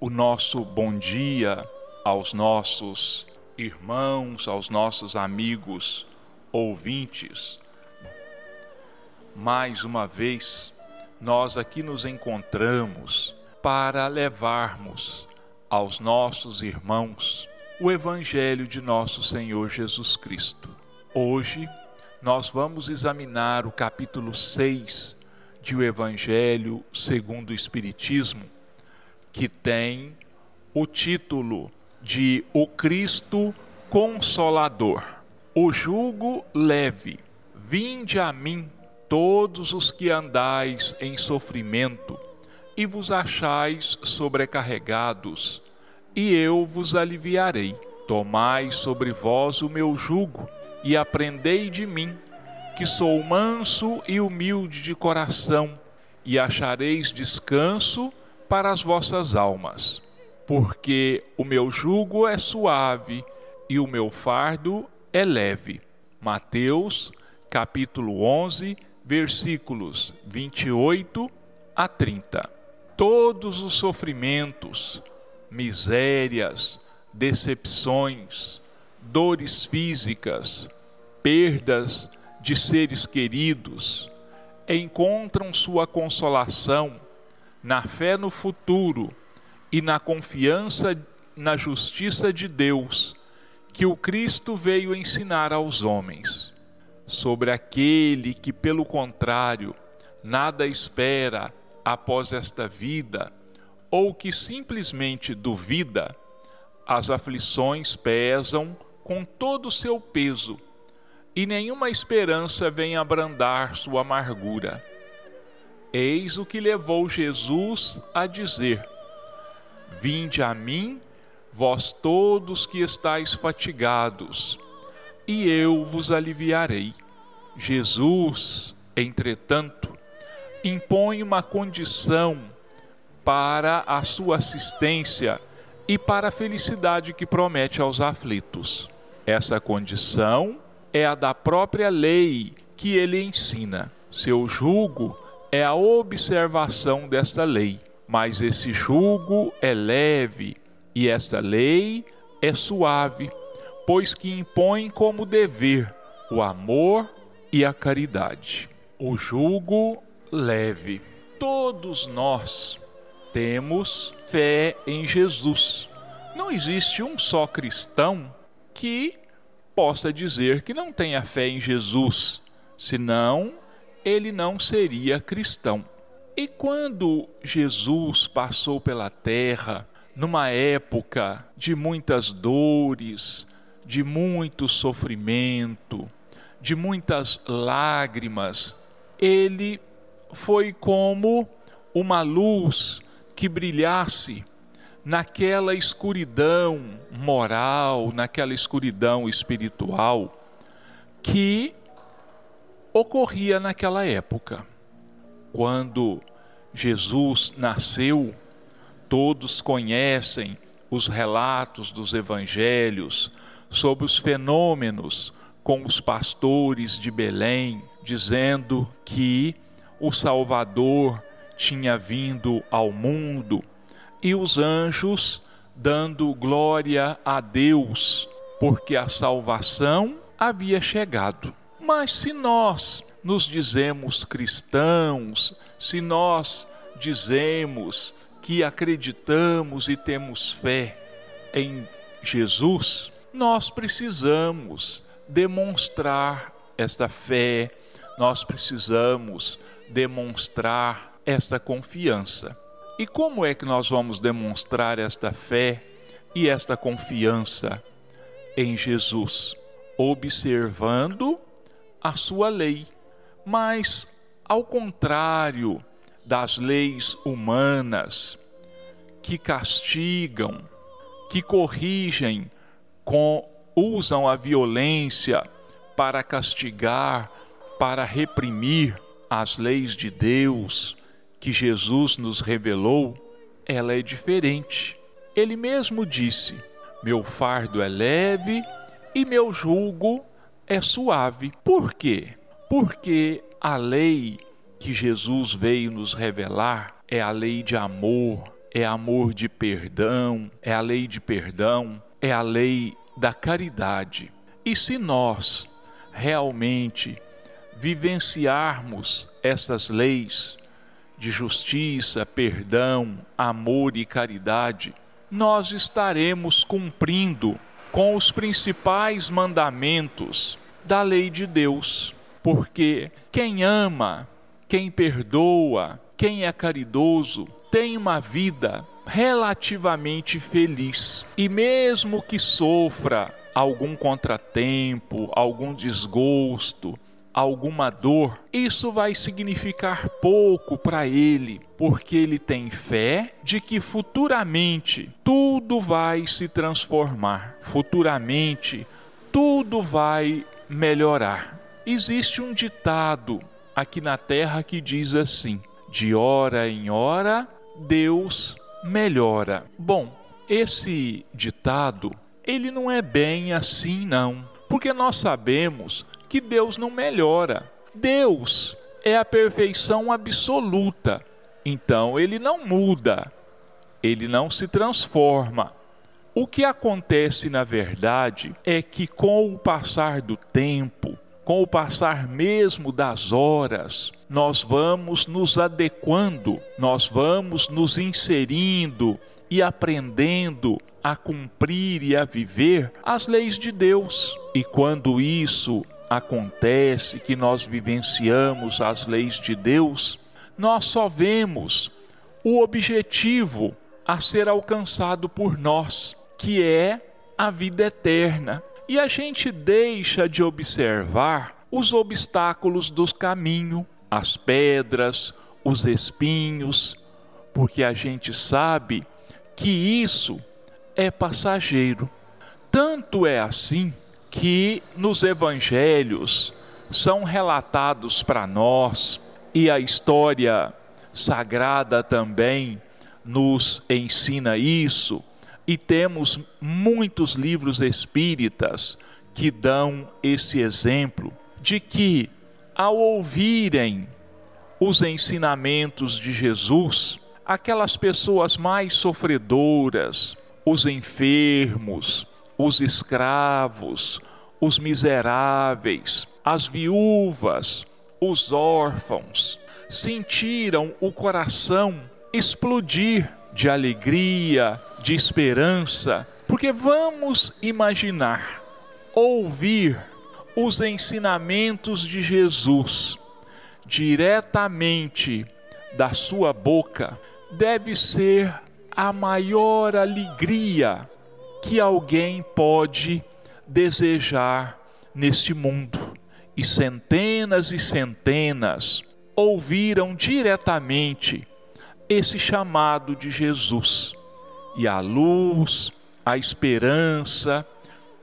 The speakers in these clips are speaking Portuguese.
o nosso bom dia aos nossos irmãos, aos nossos amigos ouvintes. Mais uma vez, nós aqui nos encontramos para levarmos aos nossos irmãos o Evangelho de nosso Senhor Jesus Cristo. Hoje, nós vamos examinar o capítulo 6 de O Evangelho segundo o Espiritismo, que tem o título de O Cristo Consolador. O jugo leve, vinde a mim, todos os que andais em sofrimento e vos achais sobrecarregados, e eu vos aliviarei. Tomai sobre vós o meu jugo e aprendei de mim, que sou manso e humilde de coração, e achareis descanso para as vossas almas. Porque o meu jugo é suave e o meu fardo é leve. Mateus, capítulo 11, versículos 28 a 30. Todos os sofrimentos, misérias, decepções, dores físicas, perdas de seres queridos, encontram sua consolação na fé no futuro e na confiança na justiça de Deus que o Cristo veio ensinar aos homens. Sobre aquele que, pelo contrário, nada espera após esta vida, ou que simplesmente duvida, as aflições pesam com todo o seu peso, e nenhuma esperança vem abrandar sua amargura. Eis o que levou Jesus a dizer: Vinde a mim, vós todos que estáis fatigados, e eu vos aliviarei. Jesus, entretanto, impõe uma condição para a sua assistência e para a felicidade que promete aos aflitos. Essa condição é a da própria lei que ele ensina. Seu julgo é a observação desta lei, mas esse julgo é leve e esta lei é suave, pois que impõe como dever o amor e a caridade. O julgo leve. Todos nós temos fé em Jesus. Não existe um só cristão que possa dizer que não tenha fé em Jesus, senão ele não seria cristão. E quando Jesus passou pela terra, numa época de muitas dores, de muito sofrimento, de muitas lágrimas, ele foi como uma luz que brilhasse naquela escuridão moral, naquela escuridão espiritual que ocorria naquela época. Quando Jesus nasceu, todos conhecem os relatos dos evangelhos sobre os fenômenos com os pastores de Belém, dizendo que o Salvador tinha vindo ao mundo e os anjos dando glória a Deus, porque a salvação havia chegado. Mas se nós nos dizemos cristãos, se nós dizemos que acreditamos e temos fé em Jesus, nós precisamos demonstrar esta fé, nós precisamos demonstrar esta confiança. E como é que nós vamos demonstrar esta fé e esta confiança em Jesus? Observando a sua lei. Mas, ao contrário das leis humanas, que castigam, que corrigem, com, usam a violência para castigar, para reprimir as leis de Deus, que Jesus nos revelou, ela é diferente. Ele mesmo disse: Meu fardo é leve e meu jugo é suave. Por quê? Porque a lei que Jesus veio nos revelar é a lei de amor, é amor de perdão, é a lei de perdão, é a lei da caridade. E se nós realmente vivenciarmos essas leis de justiça, perdão, amor e caridade, nós estaremos cumprindo com os principais mandamentos da lei de Deus. Porque quem ama, quem perdoa, quem é caridoso, tem uma vida relativamente feliz. E mesmo que sofra algum contratempo, algum desgosto, alguma dor, isso vai significar pouco para ele, porque ele tem fé de que futuramente tudo vai se transformar, futuramente tudo vai melhorar. Existe um ditado aqui na terra que diz assim: de hora em hora Deus melhora. Bom, esse ditado, ele não é bem assim não, porque nós sabemos que Deus não melhora. Deus é a perfeição absoluta. Então ele não muda, ele não se transforma. O que acontece na verdade é que com o passar do tempo, com o passar mesmo das horas, nós vamos nos adequando, nós vamos nos inserindo e aprendendo a cumprir e a viver as leis de Deus. E quando isso acontece, que nós vivenciamos as leis de Deus, nós só vemos o objetivo a ser alcançado por nós, que é a vida eterna. E a gente deixa de observar os obstáculos do caminho, as pedras, os espinhos, porque a gente sabe que isso é passageiro. Tanto é assim que nos evangelhos são relatados para nós e a história sagrada também nos ensina isso, e temos muitos livros espíritas que dão esse exemplo de que, ao ouvirem os ensinamentos de Jesus, aquelas pessoas mais sofredoras, os enfermos, os escravos, os miseráveis, as viúvas, os órfãos, sentiram o coração explodir de alegria, de esperança, porque vamos imaginar, ouvir os ensinamentos de Jesus diretamente da sua boca deve ser a maior alegria que alguém pode desejar neste mundo. E centenas e centenas ouviram diretamente esse chamado de Jesus. E a luz, a esperança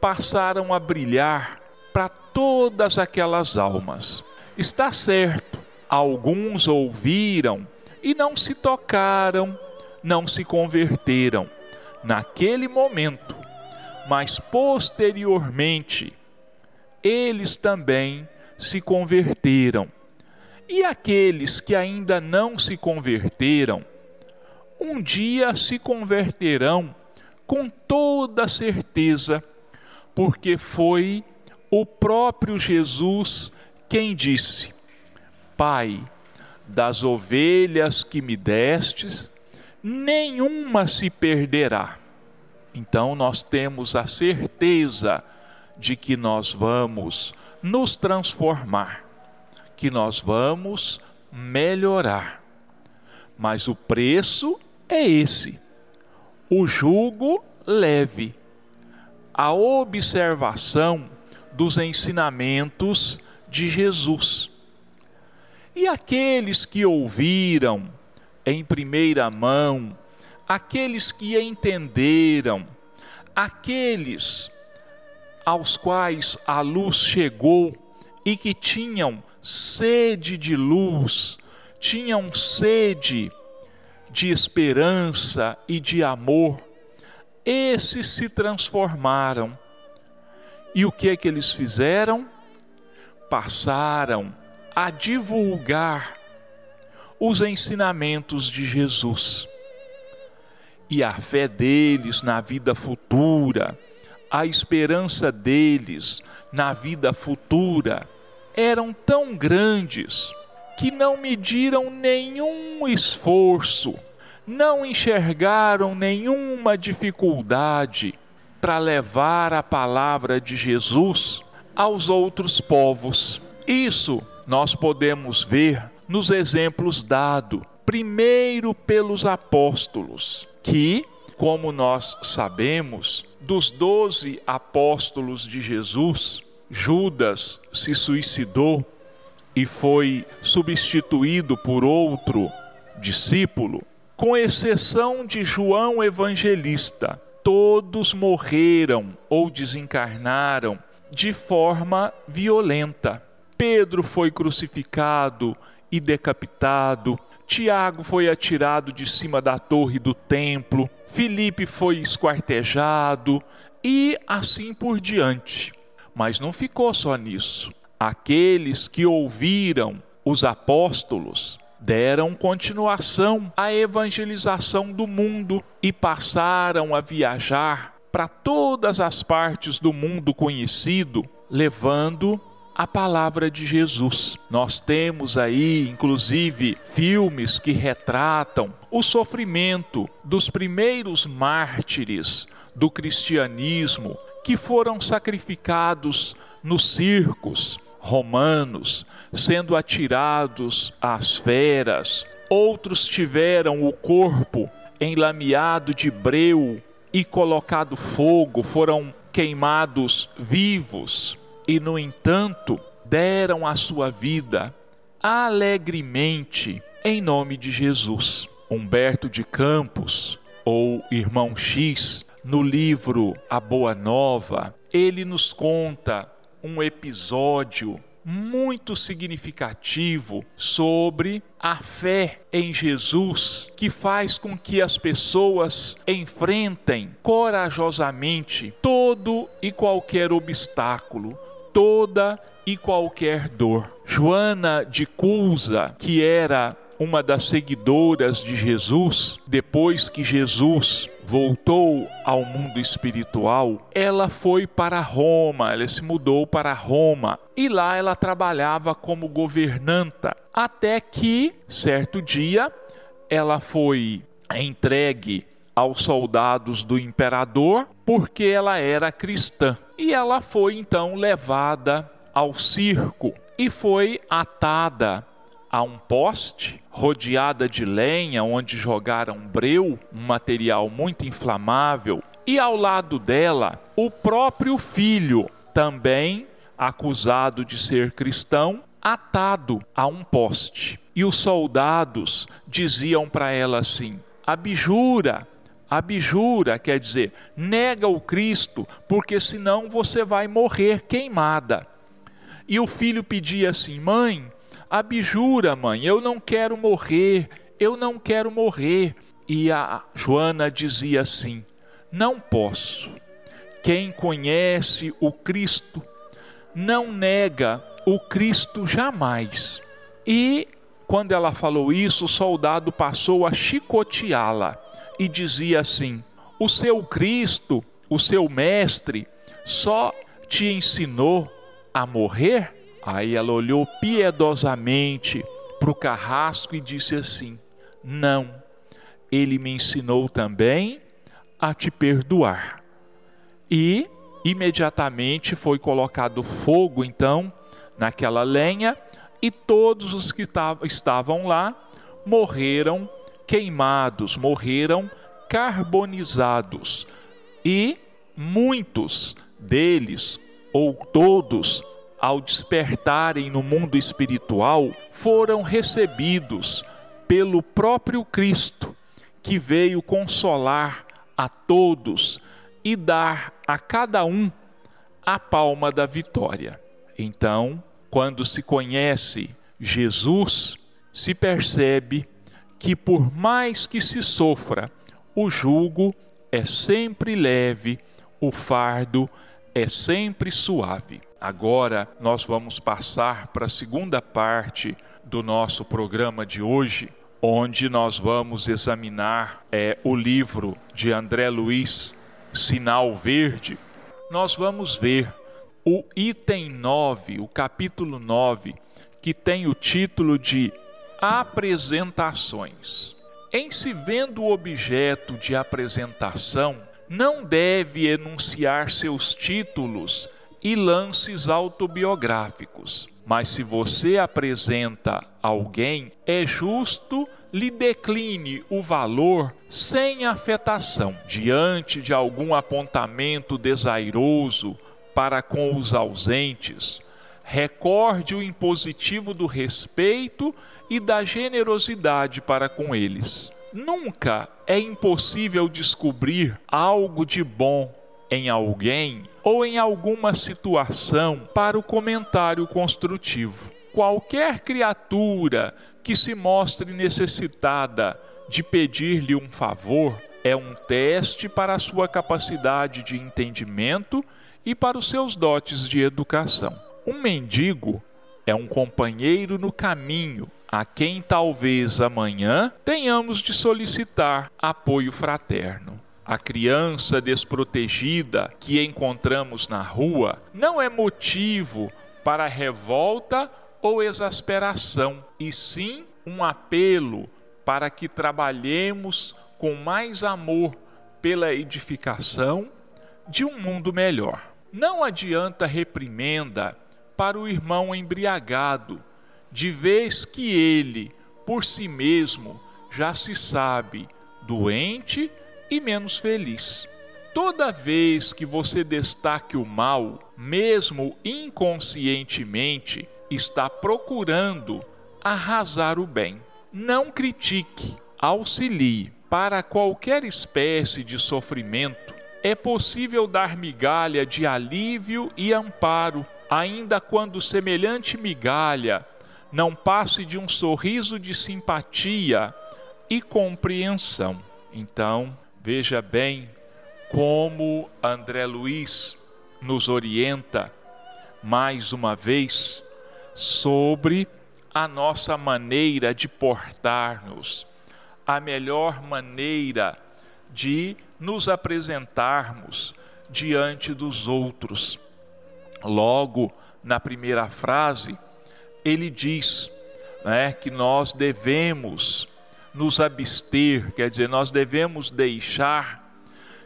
passaram a brilhar para todas aquelas almas. Está certo, alguns ouviram e não se tocaram, não se converteram naquele momento, mas posteriormente eles também se converteram. E aqueles que ainda não se converteram, um dia se converterão com toda certeza, porque foi o próprio Jesus quem disse: Pai, das ovelhas que me destes, nenhuma se perderá. Então nós temos a certeza de que nós vamos nos transformar, que nós vamos melhorar. Mas o preço é esse: o jugo leve, a observação dos ensinamentos de Jesus. E aqueles que ouviram, em primeira mão, aqueles que entenderam, aqueles aos quais a luz chegou e que tinham sede de luz, tinham sede de esperança e de amor, esses se transformaram. E o que é que eles fizeram? Passaram a divulgar os ensinamentos de Jesus. e a fé deles na vida futura, a esperança deles na vida futura eram tão grandes que não mediram nenhum esforço, não enxergaram nenhuma dificuldade para levar a palavra de Jesus aos outros povos. Isso nós podemos ver nos exemplos dados, primeiro pelos apóstolos, que, como nós sabemos, dos doze apóstolos de Jesus, Judas se suicidou e foi substituído por outro discípulo, com exceção de João Evangelista, todos morreram ou desencarnaram de forma violenta. Pedro foi crucificado e decapitado, Tiago foi atirado de cima da torre do templo, Filipe foi esquartejado e assim por diante. Mas não ficou só nisso. Aqueles que ouviram os apóstolos deram continuação à evangelização do mundo e passaram a viajar para todas as partes do mundo conhecido, levando a palavra de Jesus. Nós temos aí, inclusive, filmes que retratam o sofrimento dos primeiros mártires do cristianismo que foram sacrificados nos circos romanos, sendo atirados às feras. Outros tiveram o corpo enlameado de breu e colocado fogo, foram queimados vivos e, no entanto, deram a sua vida alegremente em nome de Jesus. Humberto de Campos, ou Irmão X, no livro A Boa Nova, ele nos conta um episódio muito significativo sobre a fé em Jesus que faz com que as pessoas enfrentem corajosamente todo e qualquer obstáculo, toda e qualquer dor. Joana de Cusa, que era uma das seguidoras de Jesus, depois que Jesus voltou ao mundo espiritual, ela foi para Roma, ela se mudou para Roma e lá ela trabalhava como governanta, até que certo dia ela foi entregue aos soldados do imperador porque ela era cristã. E ela foi então levada ao circo e foi atada a um poste, rodeada de lenha, onde jogaram breu, um material muito inflamável, e ao lado dela, o próprio filho, também acusado de ser cristão, atado a um poste. E os soldados diziam para ela assim: abjura, Abjura quer dizer, nega o Cristo, porque senão você vai morrer queimada. E o filho pedia assim: Mãe, abjura, mãe, eu não quero morrer, eu não quero morrer. E a Joana dizia assim: Não posso. Quem conhece o Cristo não nega o Cristo jamais. E quando ela falou isso, o soldado passou a chicoteá-la e dizia assim: O seu Cristo, o seu mestre, só te ensinou a morrer? Aí ela olhou piedosamente para o carrasco e disse assim: Não, ele me ensinou também a te perdoar. E imediatamente foi colocado fogo, então, naquela lenha, e todos os que estavam lá morreram queimados, morreram carbonizados. E muitos deles, ou todos, ao despertarem no mundo espiritual, foram recebidos pelo próprio Cristo, que veio consolar a todos e dar a cada um a palma da vitória. Então, quando se conhece Jesus, se percebe que por mais que se sofra, o jugo é sempre leve, o fardo é sempre suave. Agora nós vamos passar para a segunda parte do nosso programa de hoje, onde nós vamos examinar é, o livro de André Luiz, Sinal Verde, nós vamos ver o item 9, o capítulo 9, que tem o título de Apresentações. Em se vendo objeto de apresentação, não deve enunciar seus títulos e lances autobiográficos. Mas se você apresenta alguém, é justo lhe decline o valor sem afetação, diante de algum apontamento desairoso para com os ausentes. Recorde o impositivo do respeito e da generosidade para com eles. Nunca é impossível descobrir algo de bom em alguém ou em alguma situação para o comentário construtivo. Qualquer criatura que se mostre necessitada de pedir-lhe um favor é um teste para a sua capacidade de entendimento e para os seus dotes de educação. Um mendigo é um companheiro no caminho a quem talvez amanhã tenhamos de solicitar apoio fraterno. A criança desprotegida que encontramos na rua não é motivo para revolta ou exasperação, e sim um apelo para que trabalhemos com mais amor pela edificação de um mundo melhor. Não adianta reprimenda para o irmão embriagado, de vez que ele, por si mesmo, já se sabe doente e menos feliz. Toda vez que você destaque o mal, mesmo inconscientemente, está procurando arrasar o bem. Não critique, auxilie. Para qualquer espécie de sofrimento, é possível dar migalha de alívio e amparo, ainda quando semelhante migalha não passe de um sorriso de simpatia e compreensão. Então, Veja bem como André Luiz nos orienta mais uma vez sobre a nossa maneira de portar-nos, a melhor maneira de nos apresentarmos diante dos outros. Logo, na primeira frase, ele diz né, que nós devemos nos abster, quer dizer, nós devemos deixar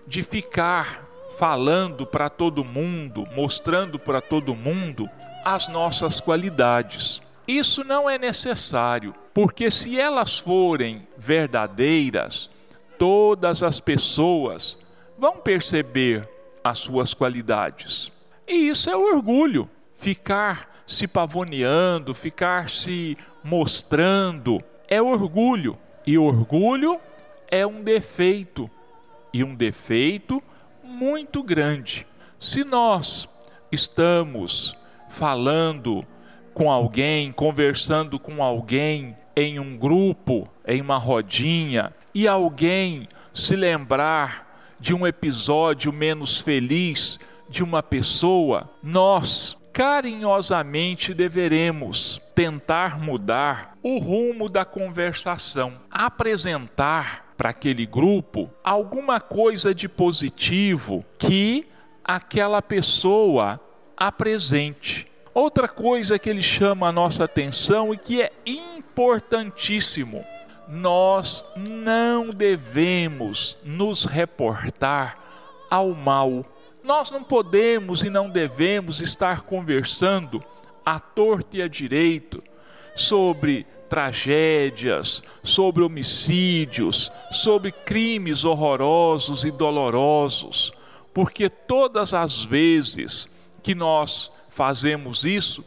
de ficar falando para todo mundo, mostrando para todo mundo as nossas qualidades. Isso não é necessário, porque se elas forem verdadeiras, todas as pessoas vão perceber as suas qualidades. E isso é orgulho, ficar se pavoneando, ficar se mostrando, é orgulho. E orgulho é um defeito, e um defeito muito grande. Se nós estamos falando com alguém, conversando com alguém em um grupo, em uma rodinha, e alguém se lembrar de um episódio menos feliz de uma pessoa, nós carinhosamente deveremos tentar mudar o rumo da conversação, apresentar para aquele grupo alguma coisa de positivo que aquela pessoa apresente. Outra coisa que ele chama a nossa atenção e que é importantíssimo, nós não devemos nos reportar ao mal nós não podemos e não devemos estar conversando à torta e à direito sobre tragédias, sobre homicídios, sobre crimes horrorosos e dolorosos, porque todas as vezes que nós fazemos isso,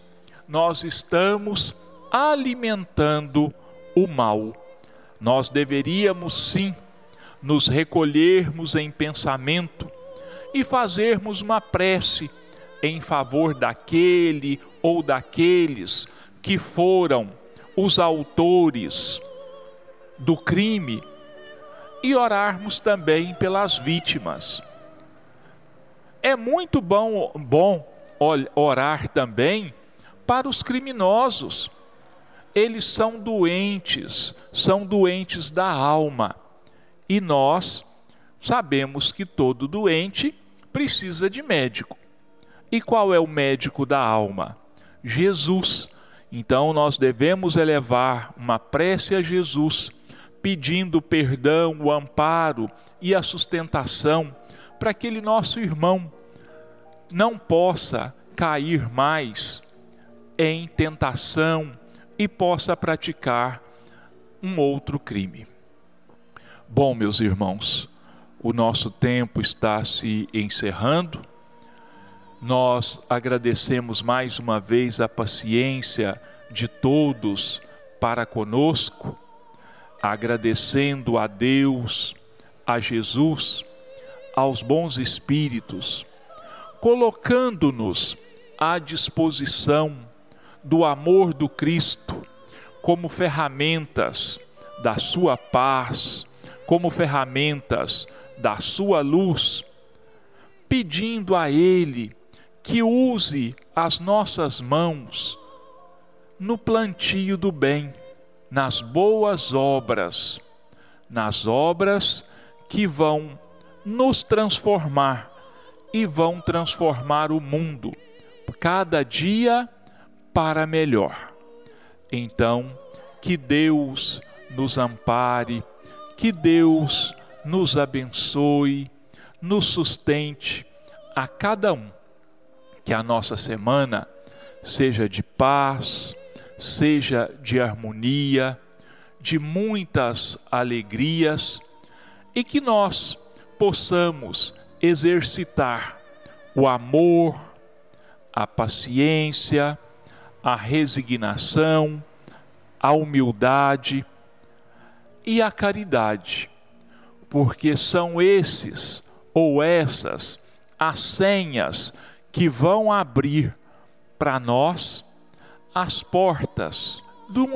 nós estamos alimentando o mal. Nós deveríamos sim nos recolhermos em pensamento e fazermos uma prece em favor daquele ou daqueles que foram os autores do crime e orarmos também pelas vítimas. É muito bom, bom orar também para os criminosos. eles são doentes, são doentes da alma. E nós sabemos que todo doente precisa de médico. E qual é o médico da alma? Jesus. Então nós devemos elevar uma prece a Jesus, pedindo perdão, o amparo e a sustentação para aquele nosso irmão não possa cair mais em tentação e possa praticar um outro crime. Bom, meus irmãos, o nosso tempo está se encerrando. Nós agradecemos mais uma vez a paciência de todos para conosco, agradecendo a Deus, a Jesus, aos bons espíritos, colocando-nos à disposição do amor do Cristo como ferramentas da sua paz, como ferramentas da sua luz, pedindo a Ele que use as nossas mãos no plantio do bem, nas boas obras, nas obras que vão nos transformar e vão transformar o mundo cada dia para melhor. Então, que Deus nos ampare, que Deus nos abençoe, nos sustente a cada um. Que a nossa semana seja de paz, seja de harmonia, de muitas alegrias e que nós possamos exercitar o amor, a paciência, a resignação, a humildade e a caridade, porque são esses ou essas as senhas que vão abrir para nós as portas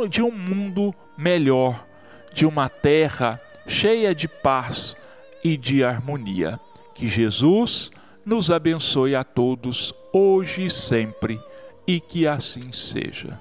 de um mundo melhor, de uma terra cheia de paz e de harmonia. Que Jesus nos abençoe a todos, hoje e sempre, e que assim seja.